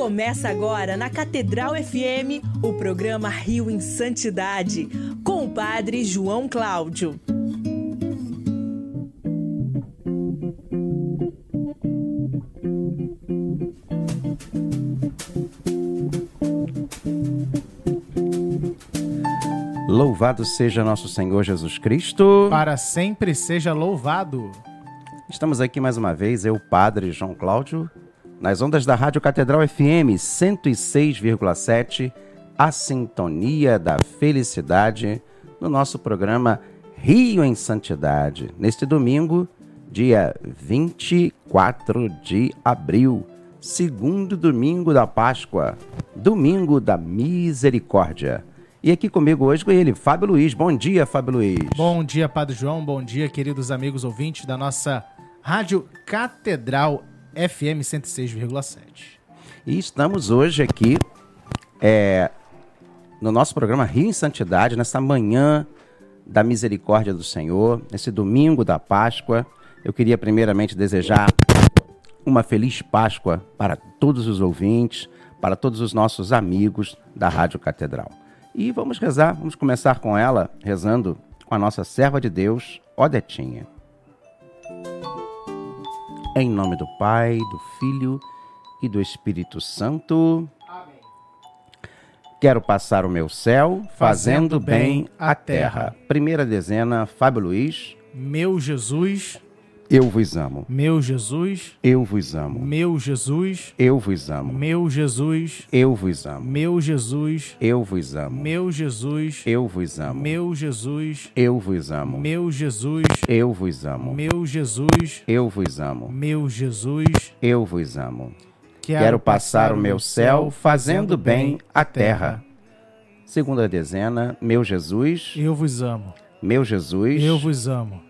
Começa agora na Catedral FM o programa Rio em Santidade, com o Padre João Cláudio. Louvado seja nosso Senhor Jesus Cristo. Para sempre seja louvado. Estamos aqui mais uma vez, eu, Padre João Cláudio, nas ondas da Rádio Catedral FM 106,7, a sintonia da felicidade, no nosso programa Rio em Santidade, neste domingo, dia 24 de abril, segundo domingo da Páscoa, domingo da misericórdia. E aqui comigo hoje com ele, Fábio Luiz. Bom dia, Fábio Luiz. Bom dia, Padre João. Bom dia, queridos amigos ouvintes da nossa Rádio Catedral FM 106,7. E estamos hoje aqui é, no nosso programa Rio em Santidade, nessa manhã da misericórdia do Senhor, nesse domingo da Páscoa. Eu queria primeiramente desejar uma feliz Páscoa para todos os ouvintes, para todos os nossos amigos da Rádio Catedral. E vamos rezar, vamos começar com ela, rezando com a nossa serva de Deus, Odetinha. Em nome do Pai, do Filho e do Espírito Santo. Amém. Quero passar o meu céu fazendo, fazendo bem a terra. terra. Primeira dezena, Fábio Luiz. Meu Jesus eu vos amo. Meu Jesus. Eu vos amo. Meu Jesus. Eu vos amo. Meu Jesus. Eu vos amo. Meu Jesus. Eu vos amo. Meu Jesus. Eu vos amo. Meu Jesus. Eu vos amo. Meu Jesus. Eu vos amo. Meu Jesus. Eu vos amo. Meu Jesus. Eu vos amo. Quero passar o meu céu fazendo bem a terra. Segunda dezena, meu Jesus. Eu vos amo. Meu Jesus. Eu vos amo.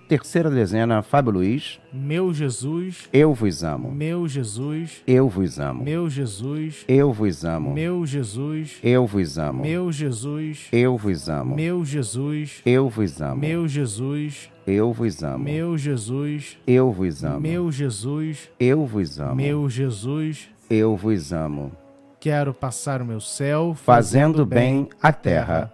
Terra Terceira dezena, Fábio Luiz. Meu Jesus. Eu vos amo. Meu Jesus. Eu vos amo. Meu Jesus. Eu vos amo. Meu Jesus. Eu vos amo. Meu Jesus. Eu vos amo. Meu Jesus. Eu vos amo. Meu Jesus. Eu vos amo. Meu Jesus. Eu vos amo. Meu Jesus. Eu vos amo. Meu Jesus. Eu vos amo. Quero passar o meu céu fazendo, bem a terra.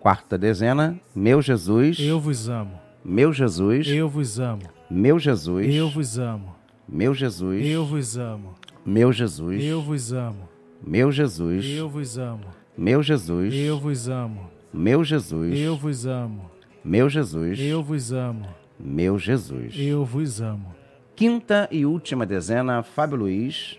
Quarta dezena, meu Jesus. Eu vos amo. Meu Jesus, eu vos amo. Meu Jesus, eu vos amo. Meu Jesus, eu vos amo. Meu Jesus, eu vos amo. Meu Jesus, eu vos amo. Meu Jesus, eu vos amo. Meu Jesus, eu vos amo. Meu Jesus, eu vos amo. Meu Jesus, eu vos amo. Quinta e última dezena, Fábio Luiz.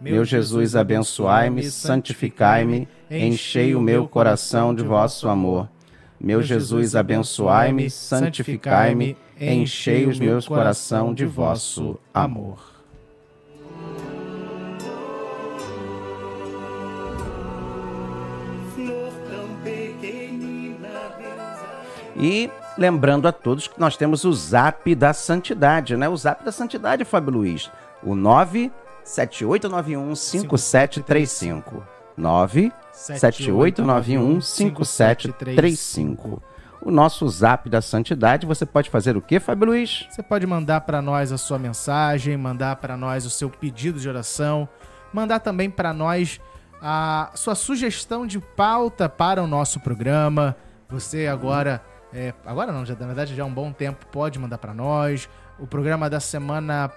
Meu Jesus, abençoai-me, santificai-me, enchei o meu coração de vosso amor. Meu Jesus, abençoai-me, santificai-me, enchei os meus coração de vosso amor. E lembrando a todos que nós temos o Zap da Santidade, né? O Zap da Santidade, Fábio Luiz. O 9 7891 5735. 97891 5735. O nosso zap da santidade, você pode fazer o que, Fábio Luiz? Você pode mandar para nós a sua mensagem, mandar para nós o seu pedido de oração, mandar também para nós a sua sugestão de pauta para o nosso programa. Você agora, é, agora não, já na verdade já há um bom tempo, pode mandar para nós. O programa da semana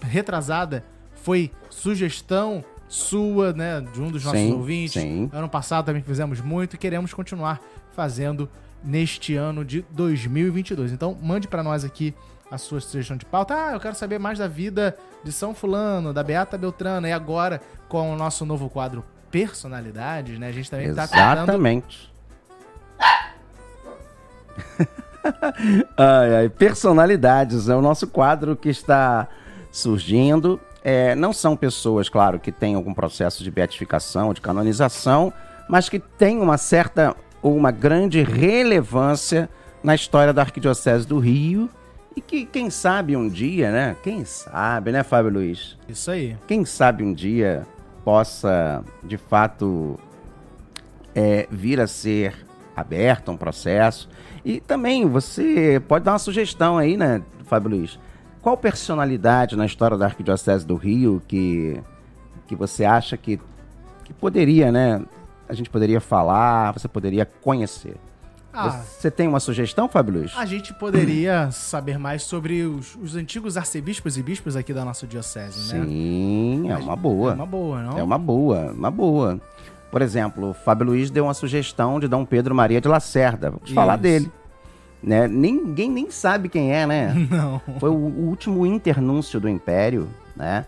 retrasada foi sugestão sua, né, de um dos nossos sim, ouvintes. Sim. Ano passado também fizemos muito e queremos continuar fazendo neste ano de 2022. Então, mande para nós aqui a sua sugestão de pauta. Ah, eu quero saber mais da vida de São Fulano, da Beata Beltrana. E agora, com o nosso novo quadro Personalidades, né? A gente também tá tentando Exatamente. ai, ai, personalidades é o nosso quadro que está surgindo. É, não são pessoas, claro, que têm algum processo de beatificação, de canonização, mas que têm uma certa ou uma grande relevância na história da Arquidiocese do Rio e que, quem sabe um dia, né? Quem sabe, né, Fábio Luiz? Isso aí. Quem sabe um dia possa, de fato, é, vir a ser aberto um processo. E também você pode dar uma sugestão aí, né, Fábio Luiz? Qual personalidade na história da Arquidiocese do Rio que, que você acha que, que poderia, né? A gente poderia falar, você poderia conhecer. Ah, Você tem uma sugestão, Fábio Luiz? a gente poderia saber mais sobre os, os antigos arcebispos e bispos aqui da nossa diocese, né? Sim, é uma boa. É uma boa, não? É uma boa, uma boa. Por exemplo, o Fábio Luiz deu uma sugestão de Dom Pedro Maria de Lacerda. Vamos falar dele. Né? Ninguém nem sabe quem é, né? Não. Foi o, o último internúncio do Império, né?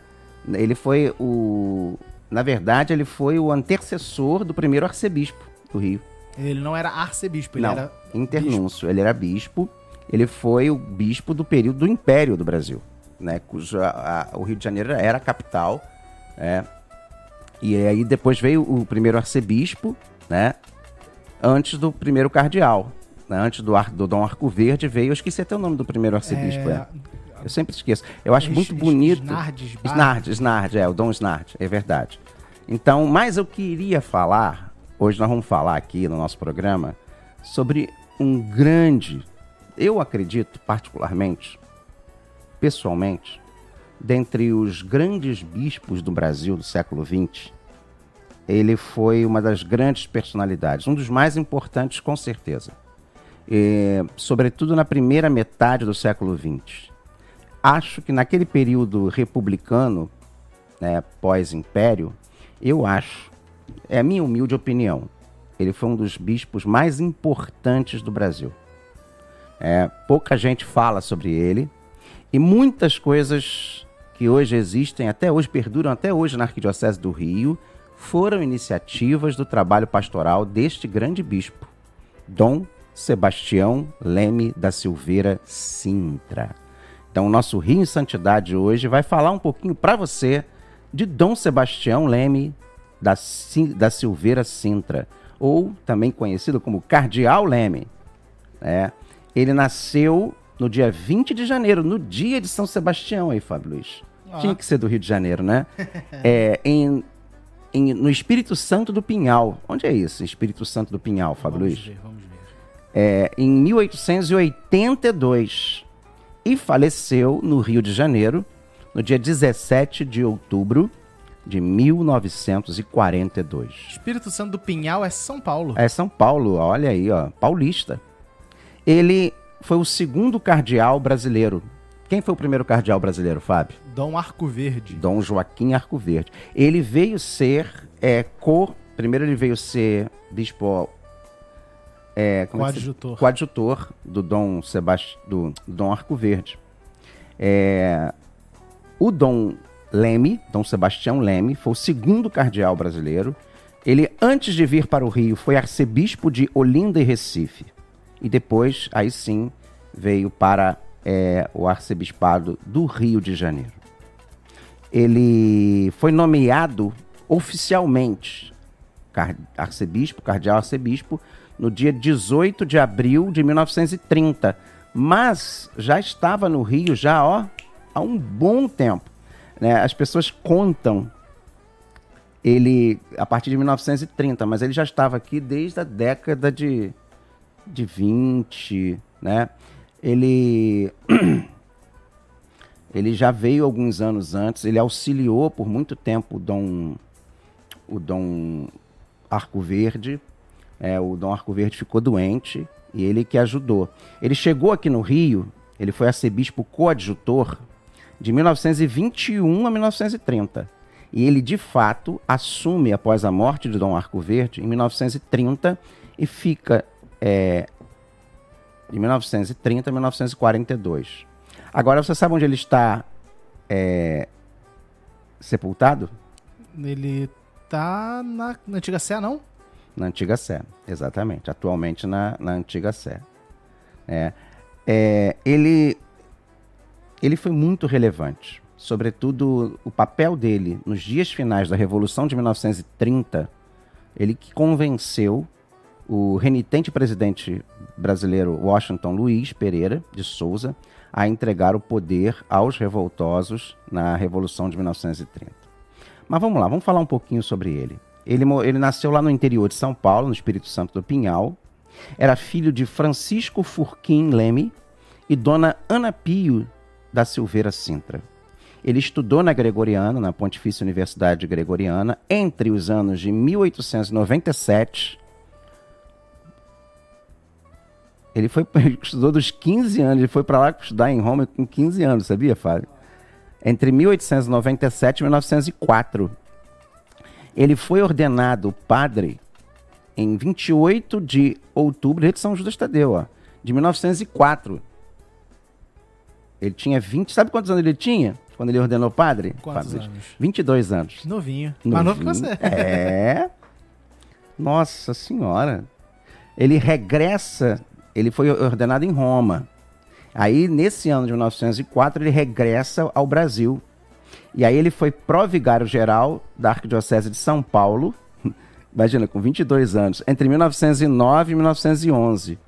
Ele foi o... Na verdade, ele foi o antecessor do primeiro arcebispo do Rio. Ele não era arcebispo, ele Não, era. internúncio. Ele era bispo. Ele foi o bispo do período do Império do Brasil, né? Cujo a- a- o Rio de Janeiro era a capital, né? E aí depois veio o primeiro arcebispo, né? Antes do primeiro cardeal? Antes do, ar, do Dom Arco Verde veio, eu esqueci até o nome do primeiro arcebispo, é. Eu sempre esqueço. Eu acho Es- muito bonito. Snardes Snard, Snard, é, o Dom Snard, é verdade. Então, mas eu queria falar, hoje nós vamos falar aqui no nosso programa, sobre um grande, eu acredito particularmente, pessoalmente, dentre os grandes bispos do Brasil do século XX, ele foi uma das grandes personalidades, um dos mais importantes com certeza. E, sobretudo na primeira metade do século XX acho que naquele período republicano, né, pós-império, eu acho, é a minha humilde opinião, ele foi um dos bispos mais importantes do Brasil. É, pouca gente fala sobre ele e muitas coisas que hoje existem, até hoje perduram até hoje na Arquidiocese do Rio, foram iniciativas do trabalho pastoral deste grande bispo, Dom Sebastião Leme da Silveira Sintra. Então, o nosso Rio em Santidade hoje vai falar um pouquinho para você de Dom Sebastião Leme da, da Silveira Sintra, ou também conhecido como Cardeal Leme. né? Ele nasceu no dia 20 de janeiro, no dia de São Sebastião, aí, Fábio Luiz. Ah. Tinha que ser do Rio de Janeiro, né? é, em, em- no Espírito Santo do Pinhal. Onde é isso, Espírito Santo do Pinhal, Fábio Vamos Luiz? ver, vamos. É, em 1882 e faleceu no Rio de Janeiro no dia 17 de outubro de 1942. Espírito Santo do Pinhal é São Paulo. É São Paulo, olha aí, ó, paulista. Ele foi o segundo cardeal brasileiro. Quem foi o primeiro cardeal brasileiro, Fábio? Dom Arco Verde. Dom Joaquim Arcoverde. Ele veio ser é, co. Primeiro ele veio ser bispo. É, é que se- Coadjutor. coadjutor do Dom Sebast... do Dom Arcoverde. É, o Dom Leme, Dom Sebastião Leme, foi o segundo cardeal brasileiro. Ele, antes de vir para o Rio, foi arcebispo de Olinda e Recife. E depois, aí sim, veio para é, o arcebispado do Rio de Janeiro. Ele foi nomeado oficialmente arcebispo, cardeal arcebispo, no dia 18 de abril de 1930, mas já estava no Rio já ó, há um bom tempo. né? As pessoas contam ele a partir de 1930, mas ele já estava aqui desde a década de, de 20, né? Ele ele já veio alguns anos antes, ele auxiliou por muito tempo o Dom o Dom Arco Verde. É, o Dom Arco Verde ficou doente e ele que ajudou. Ele chegou aqui no Rio, ele foi arcebispo coadjutor de 1921 a 1930. E ele, de fato, assume após a morte de Dom Arco Verde em 1930 e fica é, de 1930 a 1942. Agora, você sabe onde ele está é, sepultado? Ele tá na, na antiga Sé, não? Na antiga Sé, exatamente. Atualmente na, na antiga Sé. É, é, ele, ele foi muito relevante. Sobretudo o papel dele nos dias finais da Revolução de 1930, ele que convenceu o renitente presidente brasileiro Washington Luiz Pereira de Souza a entregar o poder aos revoltosos na Revolução de 1930. Mas vamos lá, vamos falar um pouquinho sobre ele. Ele, ele nasceu lá no interior de São Paulo, no Espírito Santo do Pinhal. Era filho de Francisco Furquim Leme e Dona Ana Pio da Silveira Sintra. Ele estudou na Gregoriana, na Pontifícia Universidade Gregoriana, entre os anos de 1897 Ele foi estudou dos 15 anos, ele foi para lá estudar em Roma com 15 anos, sabia, Fábio? Entre 1897 e 1904. Ele foi ordenado padre em 28 de outubro de São Judas Tadeu, ó, de 1904. Ele tinha 20, sabe quantos anos ele tinha? Quando ele ordenou padre? Quantos padre, anos? 22 anos. Novinho. Novinho. Mas novo você. É. Nossa senhora. Ele regressa ele foi ordenado em Roma. Aí, nesse ano de 1904, ele regressa ao Brasil. E aí ele foi provigário-geral da Arquidiocese de São Paulo, imagina, com 22 anos, entre 1909 e 1911.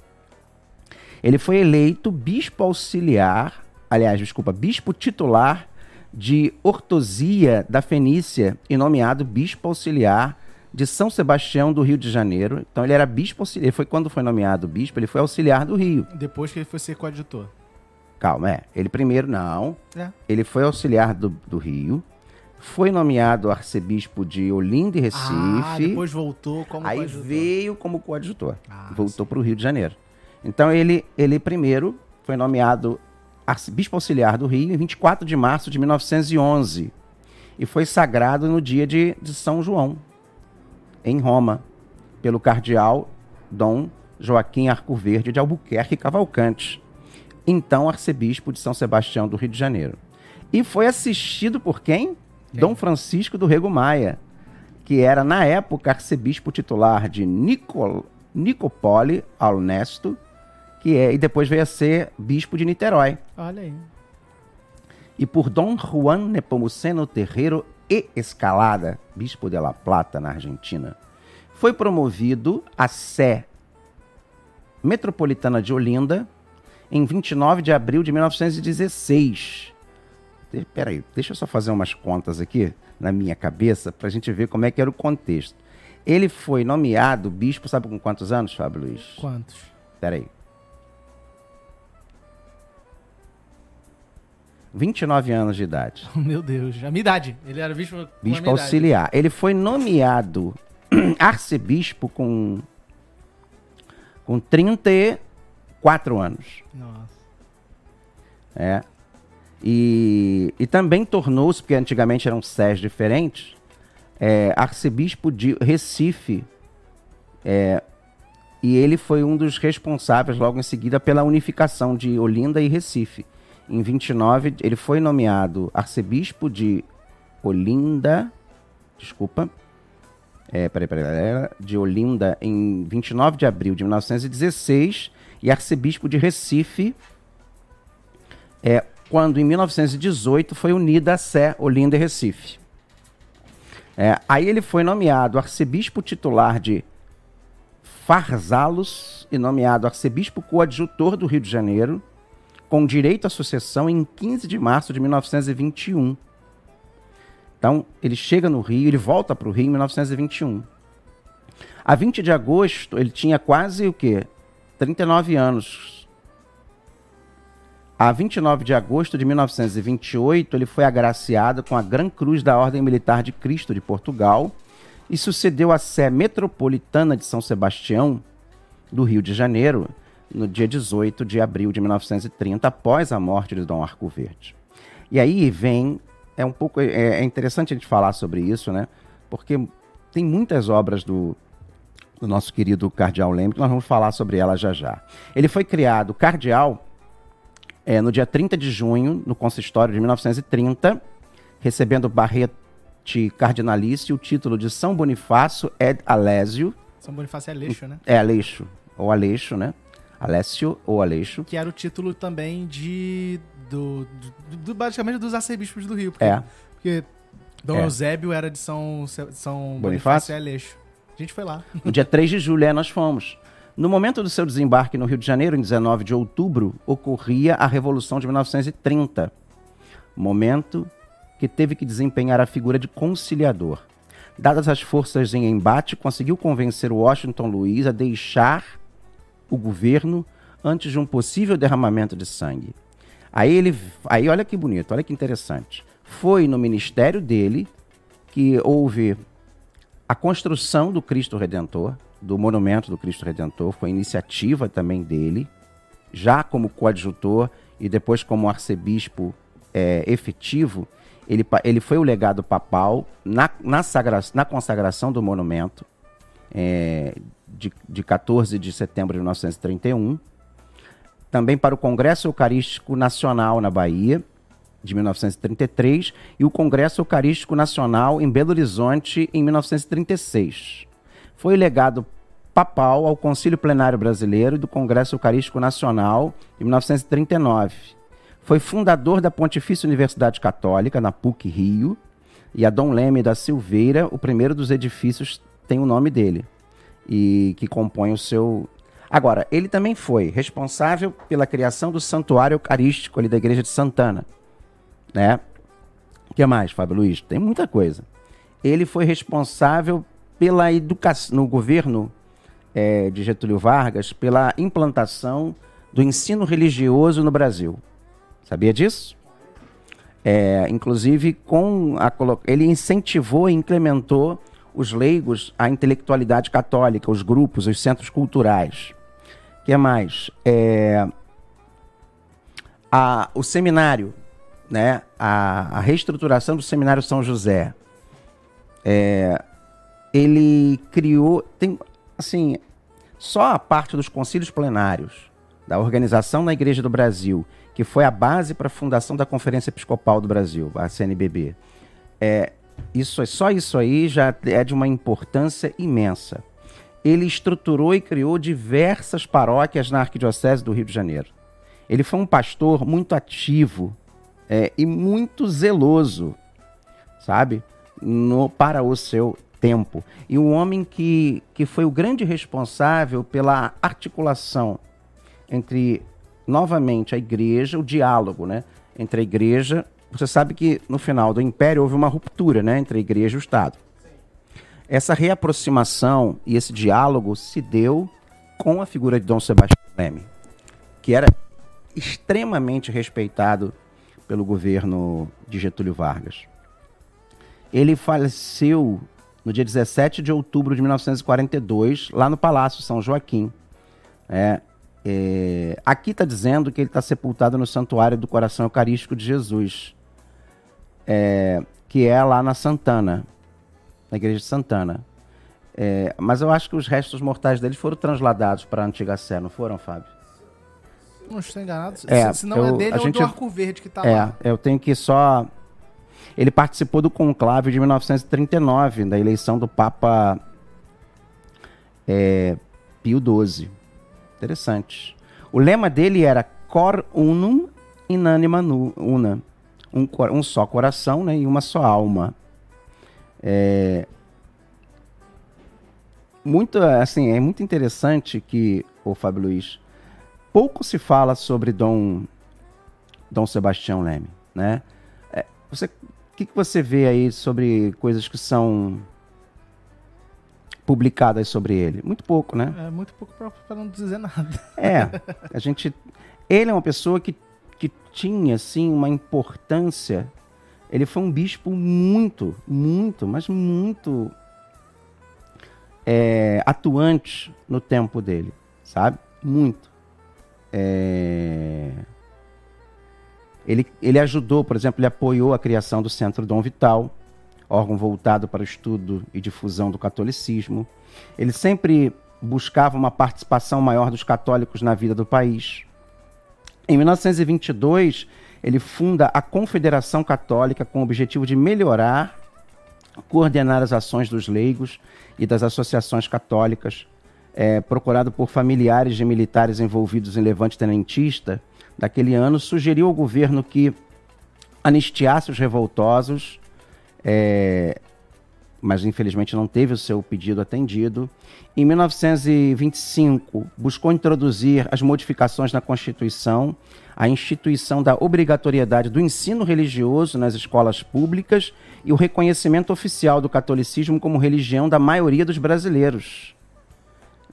Ele foi eleito bispo auxiliar, aliás, desculpa, bispo titular de Ortosia da Fenícia e nomeado bispo auxiliar de São Sebastião do Rio de Janeiro. Então ele era bispo auxiliar. Ele foi quando foi nomeado bispo, ele foi auxiliar do Rio. Depois que ele foi ser coadjutor. Calma, é. Ele primeiro não. É. Ele foi auxiliar do, do Rio. Foi nomeado arcebispo de Olinda e Recife. Ah, depois voltou como Aí coadjutor. veio como coadjutor. Ah, voltou para o Rio de Janeiro. Então ele, ele primeiro foi nomeado arcebispo auxiliar do Rio em 24 de março de 1911. E foi sagrado no dia de, de São João, em Roma, pelo cardeal Dom Joaquim Arcoverde de Albuquerque Cavalcante, então arcebispo de São Sebastião do Rio de Janeiro. E foi assistido por quem? quem? Dom Francisco do Rego Maia, que era na época arcebispo titular de Nicol Nicopole Alnesto, que é e depois veio a ser bispo de Niterói. Olha aí. E por Dom Juan Nepomuceno Terreiro e Escalada, bispo de La Plata, na Argentina, foi promovido a Sé Metropolitana de Olinda em 29 de abril de 1916. Peraí, deixa eu só fazer umas contas aqui na minha cabeça para a gente ver como é que era o contexto. Ele foi nomeado bispo, sabe com quantos anos, Fábio Luiz? Quantos? Peraí. 29 anos de idade. Meu Deus, a minha idade. Ele era bispo. Bispo auxiliar. Ele foi nomeado arcebispo com com 34 anos. Nossa. É. E, e também tornou-se, porque antigamente eram sés diferentes, é, arcebispo de Recife. É, e ele foi um dos responsáveis, logo em seguida, pela unificação de Olinda e Recife em 29, ele foi nomeado arcebispo de Olinda. Desculpa. É, peraí, peraí, peraí, de Olinda em 29 de abril de 1916 e arcebispo de Recife é, quando em 1918 foi unida a Sé, Olinda e Recife. É, aí ele foi nomeado arcebispo titular de Farzalos e nomeado arcebispo coadjutor do Rio de Janeiro com direito à sucessão em 15 de março de 1921. Então, ele chega no Rio, ele volta para o Rio em 1921. A 20 de agosto, ele tinha quase o quê? 39 anos. A 29 de agosto de 1928, ele foi agraciado com a Gran Cruz da Ordem Militar de Cristo de Portugal e sucedeu a Sé Metropolitana de São Sebastião, do Rio de Janeiro, no dia 18 de abril de 1930, após a morte de Dom Arco Verde. E aí vem, é um pouco, é, é interessante a gente falar sobre isso, né? Porque tem muitas obras do, do nosso querido Cardeal Leme, que nós vamos falar sobre ela já já. Ele foi criado cardeal é, no dia 30 de junho, no consistório de 1930, recebendo barrete cardinalício, o título de São Bonifácio ed Alésio. São Bonifácio é Aleixo, né? É Aleixo, ou Aleixo, né? Alessio ou Aleixo. Que era o título também de. Do, do, do- basicamente dos arcebispos do Rio. Porque, É. porque Dom É. Eusébio era de São, São Bonifácio? Bonifácio e Aleixo. A gente foi lá. No dia 3 de julho, é, nós fomos. No momento do seu desembarque no Rio de Janeiro, em 19 de outubro, ocorria a Revolução de 1930. Momento que teve que desempenhar a figura de conciliador. Dadas as forças em embate, conseguiu convencer Washington Luiz a deixar o governo antes de um possível derramamento de sangue. Aí ele, aí olha que bonito, olha que interessante. Foi no ministério dele que houve a construção do Cristo Redentor, do monumento do Cristo Redentor, foi iniciativa também dele, já como coadjutor e depois como arcebispo é, efetivo. Ele, ele foi o legado papal na, na, sagra- na consagração do monumento é, de, de 14 de setembro de 1931. Também para o Congresso Eucarístico Nacional na Bahia, de 1933, e o Congresso Eucarístico Nacional em Belo Horizonte, em 1936. Foi legado papal ao Concílio Plenário Brasileiro do Congresso Eucarístico Nacional, em 1939. Foi fundador da Pontifícia Universidade Católica, na PUC Rio, e a Dom Leme da Silveira, o primeiro dos edifícios, tem o nome dele, e que compõe o seu. Agora, ele também foi responsável pela criação do Santuário Eucarístico ali da Igreja de Santana né? O que mais, Fábio Luiz? Tem muita coisa. Ele foi responsável pela educação, no governo eh, de Getúlio Vargas, pela implantação do ensino religioso no Brasil. Sabia disso? É, inclusive, com a, ele incentivou e incrementou os leigos à intelectualidade católica, os grupos, os centros culturais. O que mais? É, a- o seminário, né? A, a reestruturação do seminário São José. É, ele criou, tem, assim, só a parte dos concílios plenários da organização na Igreja do Brasil, que foi a base para a fundação da Conferência Episcopal do Brasil, a CNBB. É, isso, só isso aí já é de uma importância imensa. Ele estruturou e criou diversas paróquias na Arquidiocese do Rio de Janeiro. Ele foi um pastor muito ativo é, e muito zeloso, sabe? No, para o seu tempo. E um homem que, que foi o grande responsável pela articulação entre, novamente, a igreja, o diálogo, né? Entre a igreja. Você sabe que no final do Império houve uma ruptura, né? Entre a igreja e o Estado. Essa reaproximação e esse diálogo se deu com a figura de Dom Sebastião Leme, que era extremamente respeitado pelo governo de Getúlio Vargas. Ele faleceu no dia 17 de outubro de 1942, lá no Palácio São Joaquim. É, é, aqui está dizendo que ele está sepultado no Santuário do Coração Eucarístico de Jesus, é, que é lá na Santana, na Igreja de Santana. É, mas eu acho que os restos mortais dele foram transladados para a Antiga Sé, não foram, Fábio? Não estou enganado. É, se, se não é eu- dele, a é o gente- do Arco Verde que tá É, lá. eu tenho que só. Ele participou do conclave de 1939, da eleição do Papa é, Pio XII. Interessante. O lema dele era Cor unum in anima nu- una. Um, um só coração né, e uma só alma. É, muito, assim, é muito interessante que, o Fábio Luiz, pouco se fala sobre Dom Dom Sebastião Leme, né? É, você, o que, que você vê aí sobre coisas que são publicadas sobre ele? Muito pouco, né? É muito pouco pra não dizer nada. É, a gente, ele é uma pessoa que, que tinha assim uma importância. Ele foi um bispo muito, muito, mas muito é, atuante no tempo dele, sabe? Muito. É, Ele, ele ajudou, por exemplo, ele apoiou a criação do Centro Dom Vital, órgão voltado para o estudo e difusão do catolicismo. Ele sempre buscava uma participação maior dos católicos na vida do país. Em 1922, ele funda a Confederação Católica com o objetivo de melhorar, coordenar as ações dos leigos e das associações católicas, é, procurado por familiares de militares envolvidos em levante tenentista. Daquele ano, sugeriu ao governo que anistiasse os revoltosos, é, mas infelizmente não teve o seu pedido atendido. Em 1925, buscou introduzir as modificações na Constituição, a instituição da obrigatoriedade do ensino religioso nas escolas públicas e o reconhecimento oficial do catolicismo como religião da maioria dos brasileiros.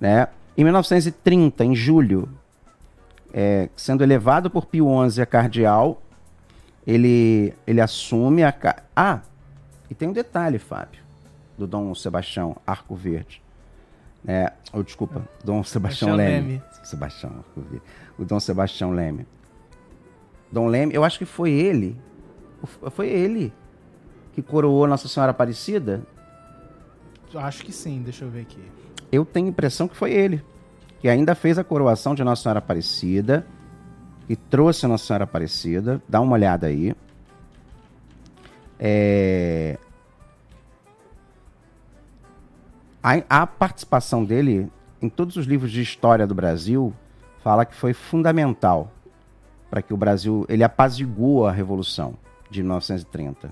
Né? Em 1930, em julho, é, sendo elevado por Pio XI a cardeal, ele, ele assume a. Ah, e tem um detalhe, Fábio, do Dom Sebastião Arco Verde. É, oh, desculpa, Dom Sebastião Leme. Leme. Sebastião Arco Verde. O Dom Sebastião Leme. Dom Leme, eu acho que foi ele. Foi ele que coroou Nossa Senhora Aparecida? Acho que sim, deixa eu ver aqui. Eu tenho a impressão que foi ele. Que ainda fez a coroação de Nossa Senhora Aparecida e trouxe Nossa Senhora Aparecida. Dá uma olhada aí. É... A, a, participação dele em todos os livros de história do Brasil fala que foi fundamental para que o Brasil ele apaziguou a revolução de 1930.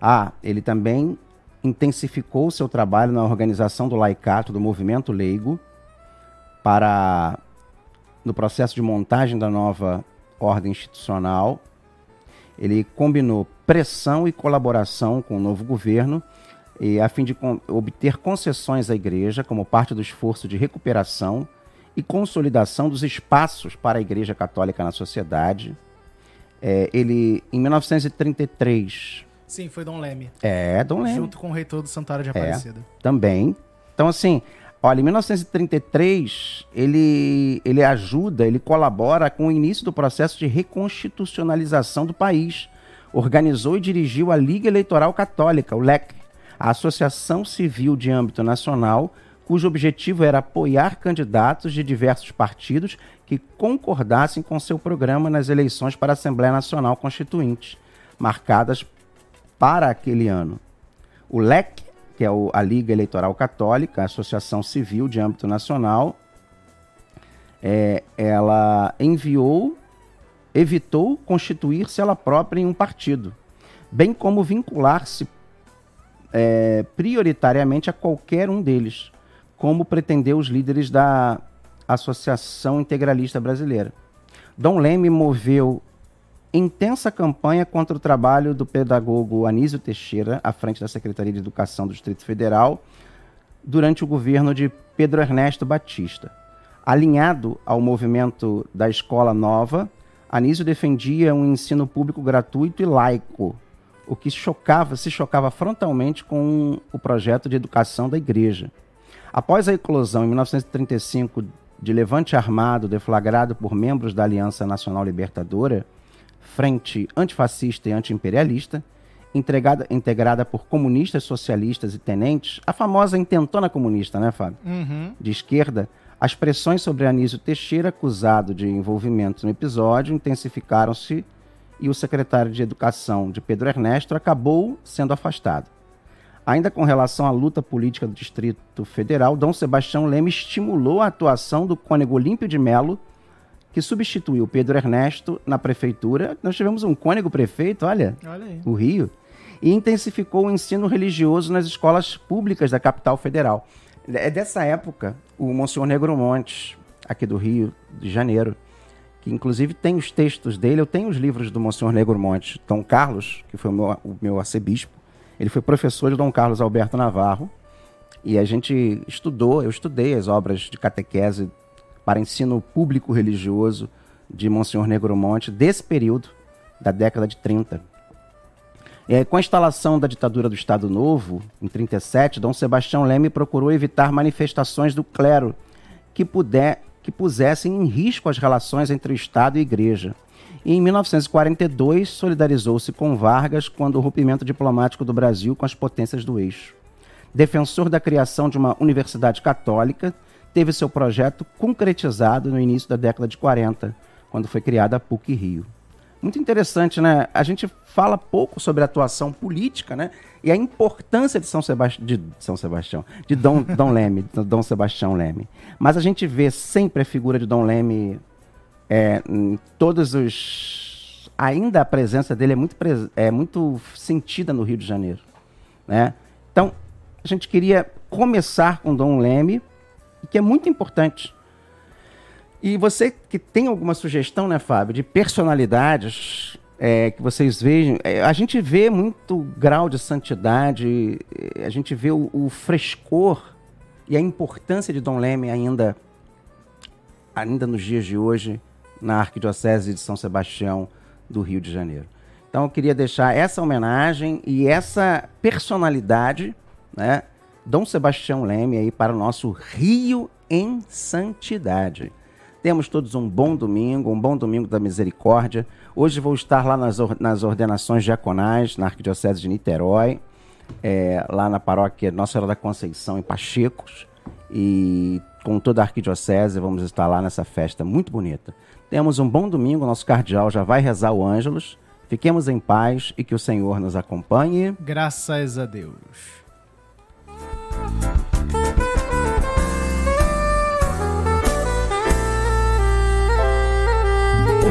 Ah, ele também intensificou seu trabalho na organização do laicato do movimento leigo para no processo de montagem da nova ordem institucional. Ele combinou pressão e colaboração com o novo governo e, a fim de obter concessões à igreja como parte do esforço de recuperação e consolidação dos espaços para a Igreja Católica na sociedade. É, ele, em 1933. Sim, foi Dom Leme. É, Dom Leme. Junto com o reitor do Santuário de é, Aparecida. É, também. Então, assim, Olha, em 1933, ele, ele ajuda, ele colabora com o início do processo de reconstitucionalização do país. Organizou e dirigiu a Liga Eleitoral Católica, o LEC, a Associação Civil de Âmbito Nacional, cujo objetivo era apoiar candidatos de diversos partidos que concordassem com seu programa nas eleições para a Assembleia Nacional Constituinte, marcadas para aquele ano. O LEC que é a Liga Eleitoral Católica, a Associação Civil de âmbito nacional, é, ela enviou, evitou constituir-se ela própria em um partido, bem como vincular-se é, prioritariamente a qualquer um deles, como pretendeu os líderes da Associação Integralista Brasileira. Dom Leme moveu intensa campanha contra o trabalho do pedagogo Anísio Teixeira, à frente da Secretaria de Educação do Distrito Federal, durante o governo de Pedro Ernesto Batista. Alinhado ao movimento da Escola Nova, Anísio defendia um ensino público gratuito e laico, o que chocava, se chocava frontalmente com o projeto de educação da igreja. Após a eclosão em 1935 de levante armado deflagrado por membros da Aliança Nacional Libertadora, frente antifascista e antiimperialista, integrada, integrada por comunistas, socialistas e tenentes, a famosa intentona comunista, né, Fábio? Uhum. De esquerda, as pressões sobre Anísio Teixeira, acusado de envolvimento no episódio, intensificaram-se e o secretário de Educação de Pedro Ernesto acabou sendo afastado. Ainda com relação à luta política do Distrito Federal, Dom Sebastião Leme estimulou a atuação do cônego Olímpio de Melo que substituiu Pedro Ernesto na prefeitura. Nós tivemos um cônego prefeito, olha, olha o Rio, e intensificou o ensino religioso nas escolas públicas da capital federal. É dessa época o Monsenhor Negromonte, aqui do Rio de Janeiro, que inclusive tem os textos dele, eu tenho os livros do Monsenhor Negromonte, Dom Carlos, que foi o meu, o meu arcebispo, ele foi professor de Dom Carlos Alberto Navarro, e a gente estudou, eu estudei as obras de catequese para ensino público religioso de Monsenhor Negromonte desse período, da década de 30. É, com a instalação da ditadura do Estado Novo, em 37, Dom Sebastião Leme procurou evitar manifestações do clero que, puder, que pusessem em risco as relações entre o Estado e a Igreja. E em 1942, solidarizou-se com Vargas quando o rompimento diplomático do Brasil com as potências do eixo. Defensor da criação de uma universidade católica, teve seu projeto concretizado no início da década de 40, quando foi criada a PUC Rio. Muito interessante, né? A gente fala pouco sobre a atuação política, né? E a importância de São, de São Sebastião, de Dom, Dom Leme, Dom Sebastião Leme. Mas a gente vê sempre a figura de Dom Leme é, em todos os. Ainda a presença dele é muito, é muito sentida no Rio de Janeiro. Né? Então, a gente queria começar com Dom Leme, que é muito importante. E você que tem alguma sugestão, né, Fábio, de personalidades é, que vocês vejam, é, a gente vê muito grau de santidade, é, a gente vê o, o, frescor e a importância de Dom Leme ainda, ainda nos dias de hoje na Arquidiocese de São Sebastião do Rio de Janeiro. Então eu queria deixar essa homenagem e essa personalidade, né, Dom Sebastião Leme aí para o nosso Rio em Santidade. Temos todos um bom domingo, um bom domingo da misericórdia. Hoje vou estar lá nas, nas ordenações diaconais, na Arquidiocese de Niterói, é, lá na paróquia Nossa Senhora da Conceição, em Pachecos. E com toda a Arquidiocese, vamos estar lá nessa festa muito bonita. Temos um bom domingo, nosso cardeal já vai rezar o Ângelus. Fiquemos em paz e que o Senhor nos acompanhe. Graças a Deus.